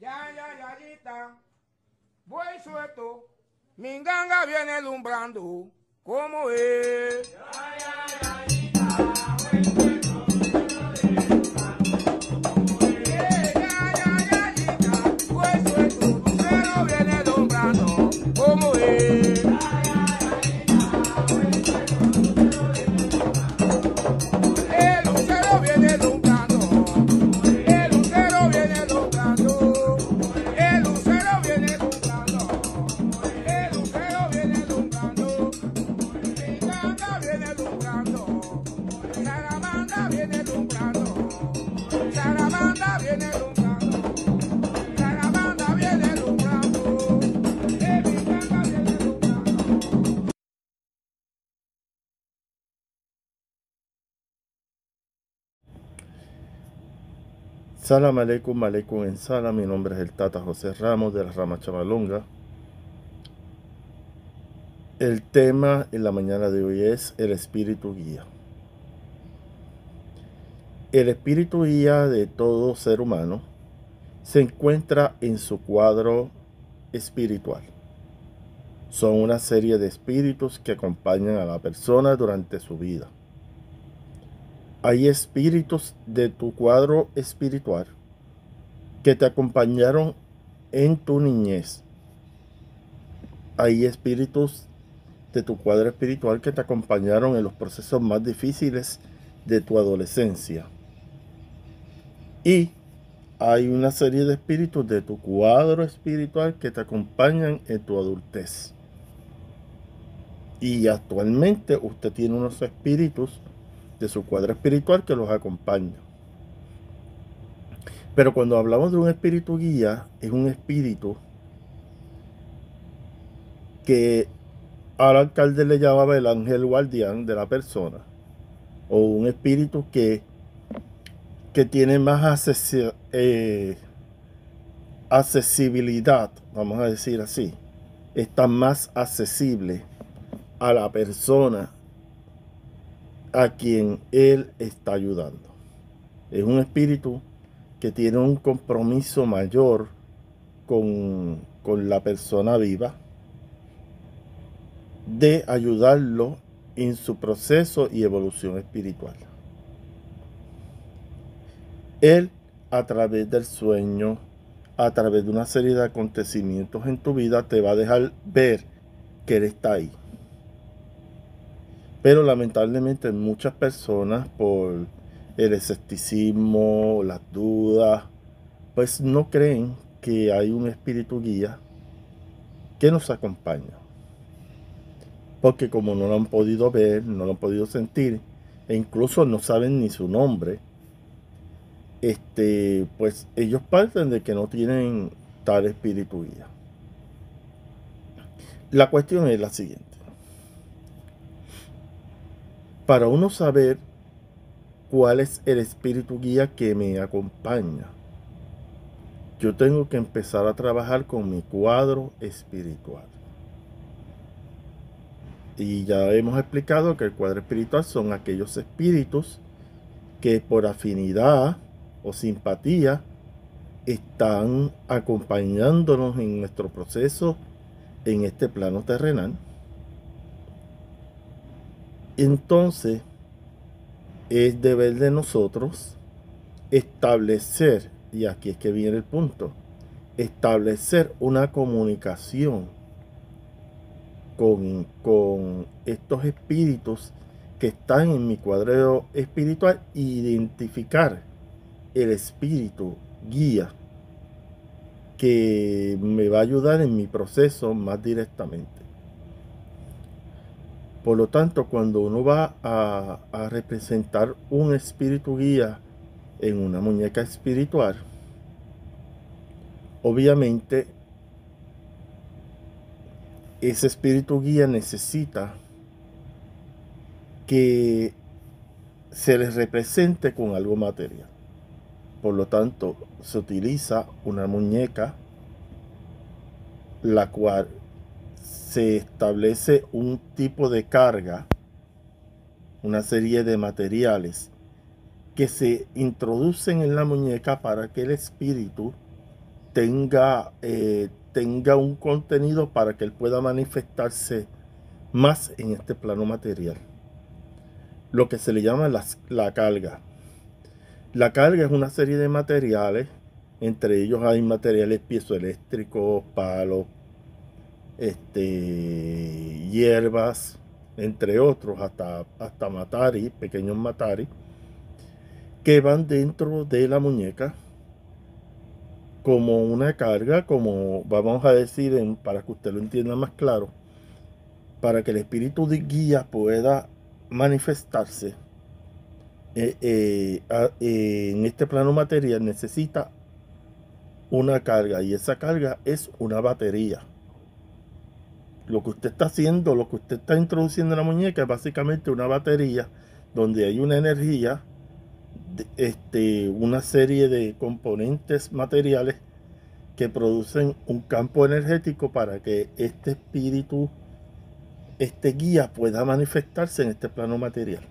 Ya, ya, ya, yita. Voy suelto. Mi ganga viene alumbrando. ¿Cómo es? Ya, ya, Salam aleikum, aleikum en sala. Mi nombre es el Tata José Ramos de la Rama Chamalonga. El tema en la mañana de hoy es el espíritu guía. El espíritu guía de todo ser humano se encuentra en su cuadro espiritual. Son una serie de espíritus que acompañan a la persona durante su vida. Hay espíritus de tu cuadro espiritual que te acompañaron en tu niñez. Hay espíritus de tu cuadro espiritual que te acompañaron en los procesos más difíciles de tu adolescencia. Y hay una serie de espíritus de tu cuadro espiritual que te acompañan en tu adultez. Y actualmente usted tiene unos espíritus de su cuadro espiritual que los acompaña. Pero cuando hablamos de un espíritu guía, es un espíritu que al alcalde le llamaba el ángel guardián de la persona, o un espíritu que, que tiene más eh, accesibilidad, vamos a decir así, está más accesible a la persona a quien él está ayudando. Es un espíritu que tiene un compromiso mayor con, con la persona viva de ayudarlo en su proceso y evolución espiritual. Él, a través del sueño, a través de una serie de acontecimientos en tu vida, te va a dejar ver que Él está ahí. Pero lamentablemente muchas personas por el escepticismo, las dudas, pues no creen que hay un espíritu guía que nos acompaña. Porque como no lo han podido ver, no lo han podido sentir, e incluso no saben ni su nombre, este, pues ellos parten de que no tienen tal espíritu guía. La cuestión es la siguiente. Para uno saber cuál es el espíritu guía que me acompaña, yo tengo que empezar a trabajar con mi cuadro espiritual. Y ya hemos explicado que el cuadro espiritual son aquellos espíritus que por afinidad o simpatía están acompañándonos en nuestro proceso en este plano terrenal. Entonces, es deber de nosotros establecer, y aquí es que viene el punto, establecer una comunicación con, con estos espíritus que están en mi cuadro espiritual identificar el espíritu guía que me va a ayudar en mi proceso más directamente. Por lo tanto, cuando uno va a, representar un espíritu guía en una muñeca espiritual, obviamente ese espíritu guía necesita que se les represente con algo material. Por lo tanto, se utiliza una muñeca la cual se establece un tipo de carga, una serie de materiales que se introducen en la muñeca para que el espíritu tenga, eh, tenga un contenido para que él pueda manifestarse más en este plano material. Lo que se le llama la carga. La carga es una serie de materiales, entre ellos hay materiales piezoeléctricos, palos, este, hierbas, entre otros, hasta, hasta matari, pequeños matari, que van dentro de la muñeca como una carga, como vamos a decir, en, para que usted lo entienda más claro, para que el espíritu de guía pueda manifestarse eh, eh, en este plano material necesita una carga y esa carga es una batería. Lo que usted está haciendo, lo que usted está introduciendo en la muñeca es básicamente una batería donde hay una energía, este, una serie de componentes materiales que producen un campo energético para que este espíritu, este guía pueda manifestarse en este plano material.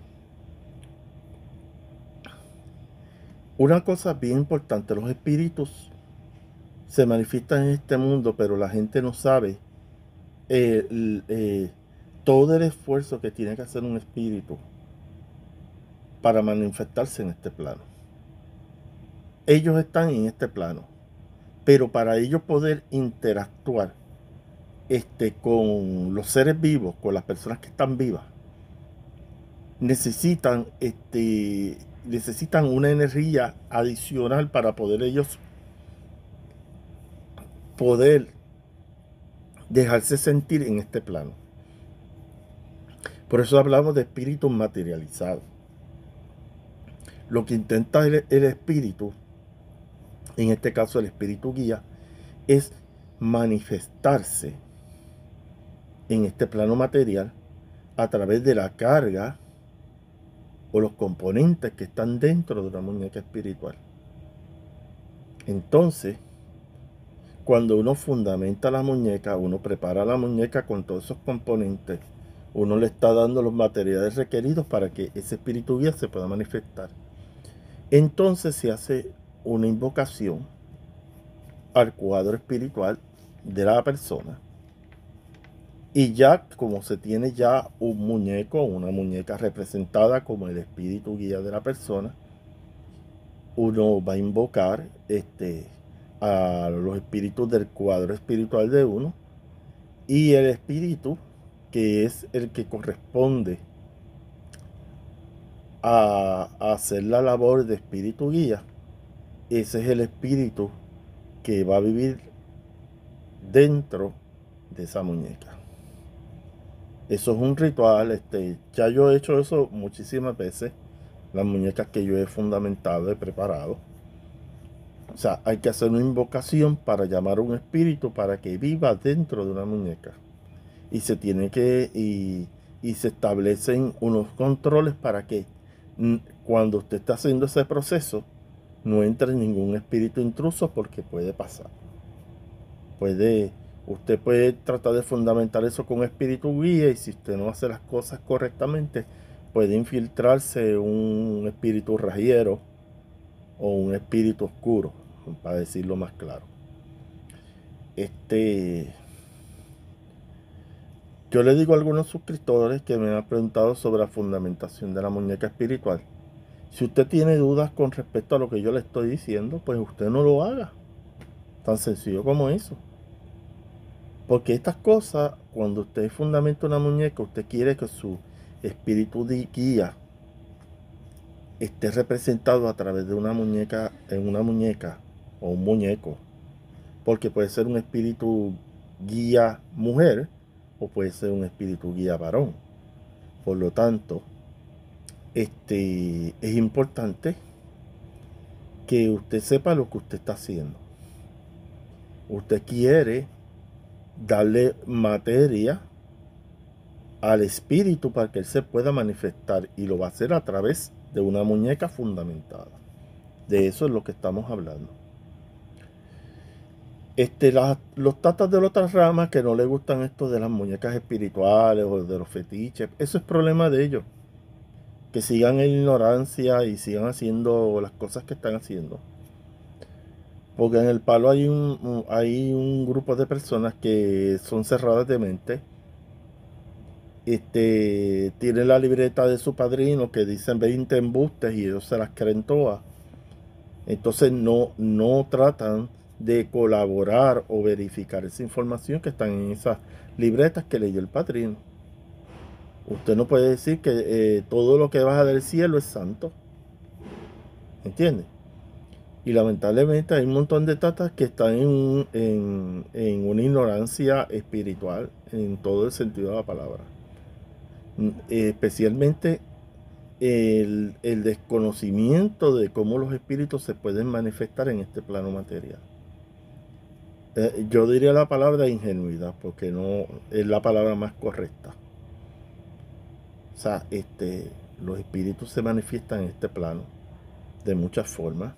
Una cosa bien importante, los espíritus se manifiestan en este mundo, pero la gente no sabe eh, eh, todo el esfuerzo que tiene que hacer un espíritu para manifestarse en este plano. Ellos están en este plano, pero para ellos poder interactuar este, con los seres vivos, con las personas que están vivas, necesitan este, necesitan una energía adicional para poder ellos poder dejarse sentir en este plano. Por eso hablamos de espíritu materializado. Lo que intenta el, espíritu, en este caso el espíritu guía, es manifestarse en este plano material a través de la carga o los componentes que están dentro de una muñeca espiritual. Entonces, cuando uno fundamenta la muñeca, uno prepara la muñeca con todos esos componentes, uno le está dando los materiales requeridos para que ese espíritu guía se pueda manifestar. Entonces se hace una invocación al cuadro espiritual de la persona y ya como se tiene ya un muñeco, una muñeca representada como el espíritu guía de la persona, uno va a invocar este, a los espíritus del cuadro espiritual de uno y el espíritu que es el que corresponde a, hacer la labor de espíritu guía, ese es el espíritu que va a vivir dentro de esa muñeca. Eso es un ritual, este, ya yo he hecho eso muchísimas veces, las muñecas que yo he fundamentado, he preparado. O sea, hay que hacer una invocación para llamar a un espíritu para que viva dentro de una muñeca. Y se tiene que, y, y se establecen unos controles para que cuando usted está haciendo ese proceso, no entre ningún espíritu intruso porque puede pasar. Puede Usted puede tratar de fundamentar eso con espíritu guía y si usted no hace las cosas correctamente, puede infiltrarse un espíritu rajero o un espíritu oscuro, para decirlo más claro. Este, yo le digo a algunos suscriptores que me han preguntado sobre la fundamentación de la muñeca espiritual. Si usted tiene dudas con respecto a lo que yo le estoy diciendo, pues usted no lo haga. Tan sencillo como eso. Porque estas cosas, cuando usted fundamenta una muñeca, usted quiere que su espíritu de guía esté representado a través de una muñeca, en una muñeca o un muñeco. Porque puede ser un espíritu guía mujer o puede ser un espíritu guía varón. Por lo tanto, este, es importante que usted sepa lo que usted está haciendo. Usted quiere darle materia al espíritu para que él se pueda manifestar y lo va a hacer a través de una muñeca fundamentada. De eso es lo que estamos hablando. Este, los tatas de las otras ramas que no le gustan esto de las muñecas espirituales o de los fetiches, eso es problema de ellos. Que sigan en ignorancia y sigan haciendo las cosas que están haciendo. Porque en el palo hay un, hay un grupo de personas que son cerradas de mente. Este, tienen la libreta de su padrino que dicen 20 embustes y ellos se las creen todas. Entonces no, no tratan de colaborar o verificar esa información que están en esas libretas que leyó el padrino. Usted no puede decir que eh, todo lo que baja del cielo es santo. ¿Entiende? Y lamentablemente hay un montón de tatas que están en, una ignorancia espiritual en todo el sentido de la palabra. Especialmente el, desconocimiento de cómo los espíritus se pueden manifestar en este plano material. Eh, yo diría la palabra ingenuidad, porque no es la palabra más correcta. O sea, este, los espíritus se manifiestan en este plano de muchas formas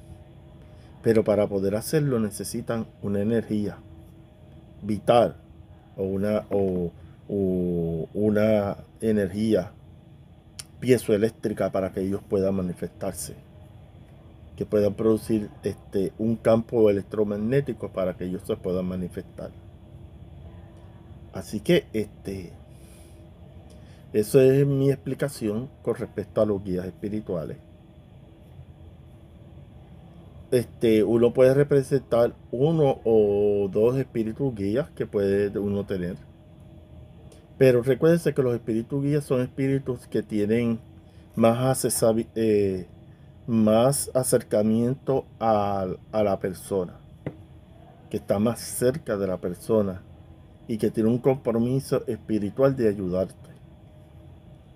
pero para poder hacerlo necesitan una energía vital o una, o, una energía piezoeléctrica para que ellos puedan manifestarse. Que puedan producir este, un campo electromagnético para que ellos se puedan manifestar. Así que este, eso es mi explicación con respecto a los guías espirituales este, uno puede representar uno o dos espíritus guías que puede uno tener. Pero recuérdense que los espíritus guías son espíritus que tienen más, eh, más acercamiento a, a la persona, que está más cerca de la persona y que tiene un compromiso espiritual de ayudarte.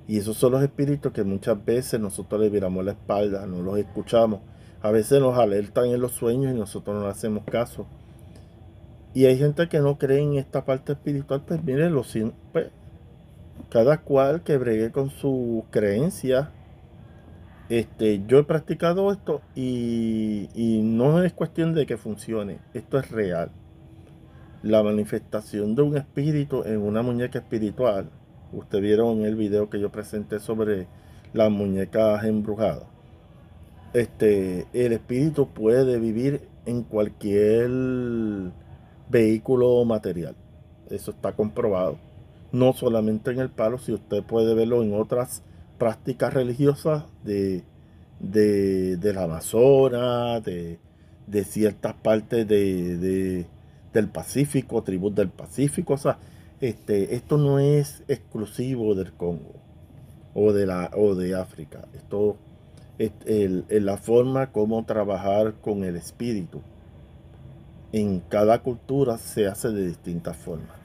Y esos son los espíritus que muchas veces nosotros le viramos la espalda, no los escuchamos a veces nos alertan en los sueños y nosotros no hacemos caso. Y hay gente que no cree en esta parte espiritual, pues mire, lo, pues, cada cual que bregue con su creencia. Este, yo he practicado esto y, no es cuestión de que funcione, esto es real. La manifestación de un espíritu en una muñeca espiritual. Ustedes vieron en el video que yo presenté sobre las muñecas embrujadas este, el espíritu puede vivir en cualquier vehículo material. Eso está comprobado. No solamente en el palo, si usted puede verlo en otras prácticas religiosas de, de, la Amazonas, de, ciertas partes de, del Pacífico, tribus del Pacífico. O sea, este, esto no es exclusivo del Congo o de, la, o de África. Esto el, la forma como trabajar con el espíritu. En cada cultura se hace de distintas formas.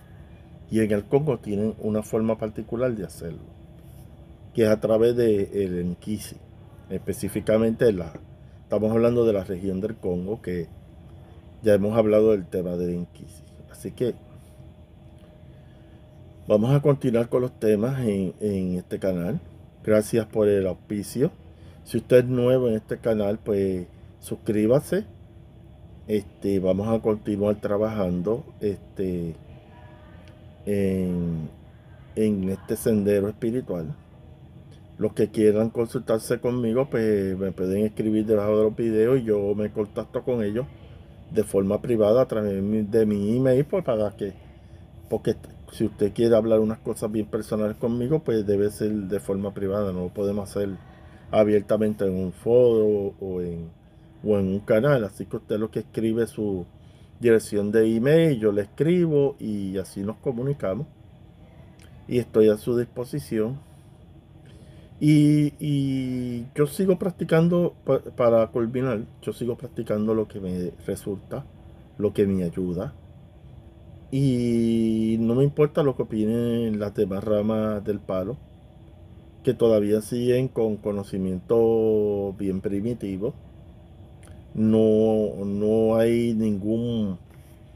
Y en el Congo tienen una forma particular de hacerlo, que es a través del el Enkisi. Específicamente la, estamos hablando de la región del Congo, que ya hemos hablado del tema del Enkisi. Así que vamos a continuar con los temas en, en este canal. Gracias por el auspicio. Si usted es nuevo en este canal, pues suscríbase. Este, vamos a continuar trabajando este, en, este sendero espiritual. Los que quieran consultarse conmigo, pues me pueden escribir debajo de los videos y yo me contacto con ellos de forma privada a través de mi email pues, para que, porque si usted quiere hablar unas cosas bien personales conmigo, pues debe ser de forma privada, no lo podemos hacer abiertamente en un foro o en, o en un canal. Así que usted lo que escribe su dirección de email, yo le escribo y así nos comunicamos. Y estoy a su disposición. Y, yo sigo practicando, para culminar, yo sigo practicando lo que me resulta, lo que me ayuda. Y no me importa lo que opinen las demás ramas del palo que todavía siguen con conocimiento bien primitivo. No, no hay ningún,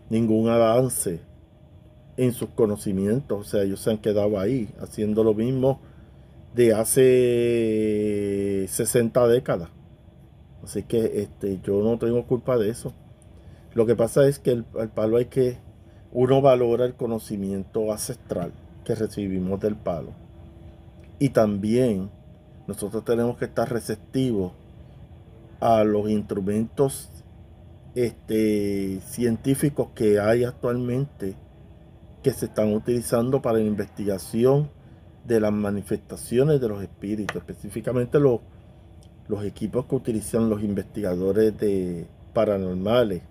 ningún avance en sus conocimientos. O sea, ellos se han quedado ahí haciendo lo mismo de hace 60 décadas. Así que este, yo no tengo culpa de eso. Lo que pasa es que el, el palo hay que, uno valora el conocimiento ancestral que recibimos del palo y también nosotros tenemos que estar receptivos a los instrumentos este, científicos que hay actualmente que se están utilizando para la investigación de las manifestaciones de los espíritus, específicamente los, los equipos que utilizan los investigadores de paranormales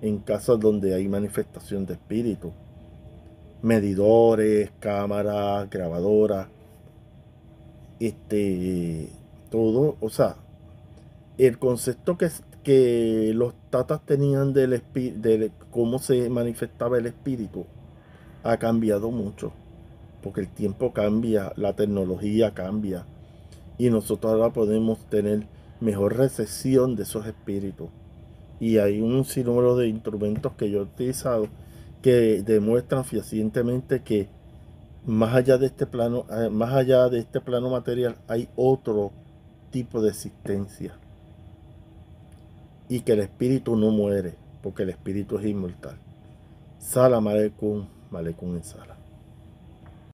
en casos donde hay manifestación de espíritus, medidores, cámaras, grabadoras, este, todo, o sea, el concepto que, que los tatas tenían del de cómo se manifestaba el espíritu ha cambiado mucho, porque el tiempo cambia, la tecnología cambia, y nosotros ahora podemos tener mejor recepción de esos espíritus. Y hay un sinnúmero de instrumentos que yo he utilizado que demuestran fehacientemente que más allá de este plano, eh, más allá de este plano material, hay otro tipo de existencia. Y que el espíritu no muere, porque el espíritu es inmortal. Salam aleikum, aleikum en sala.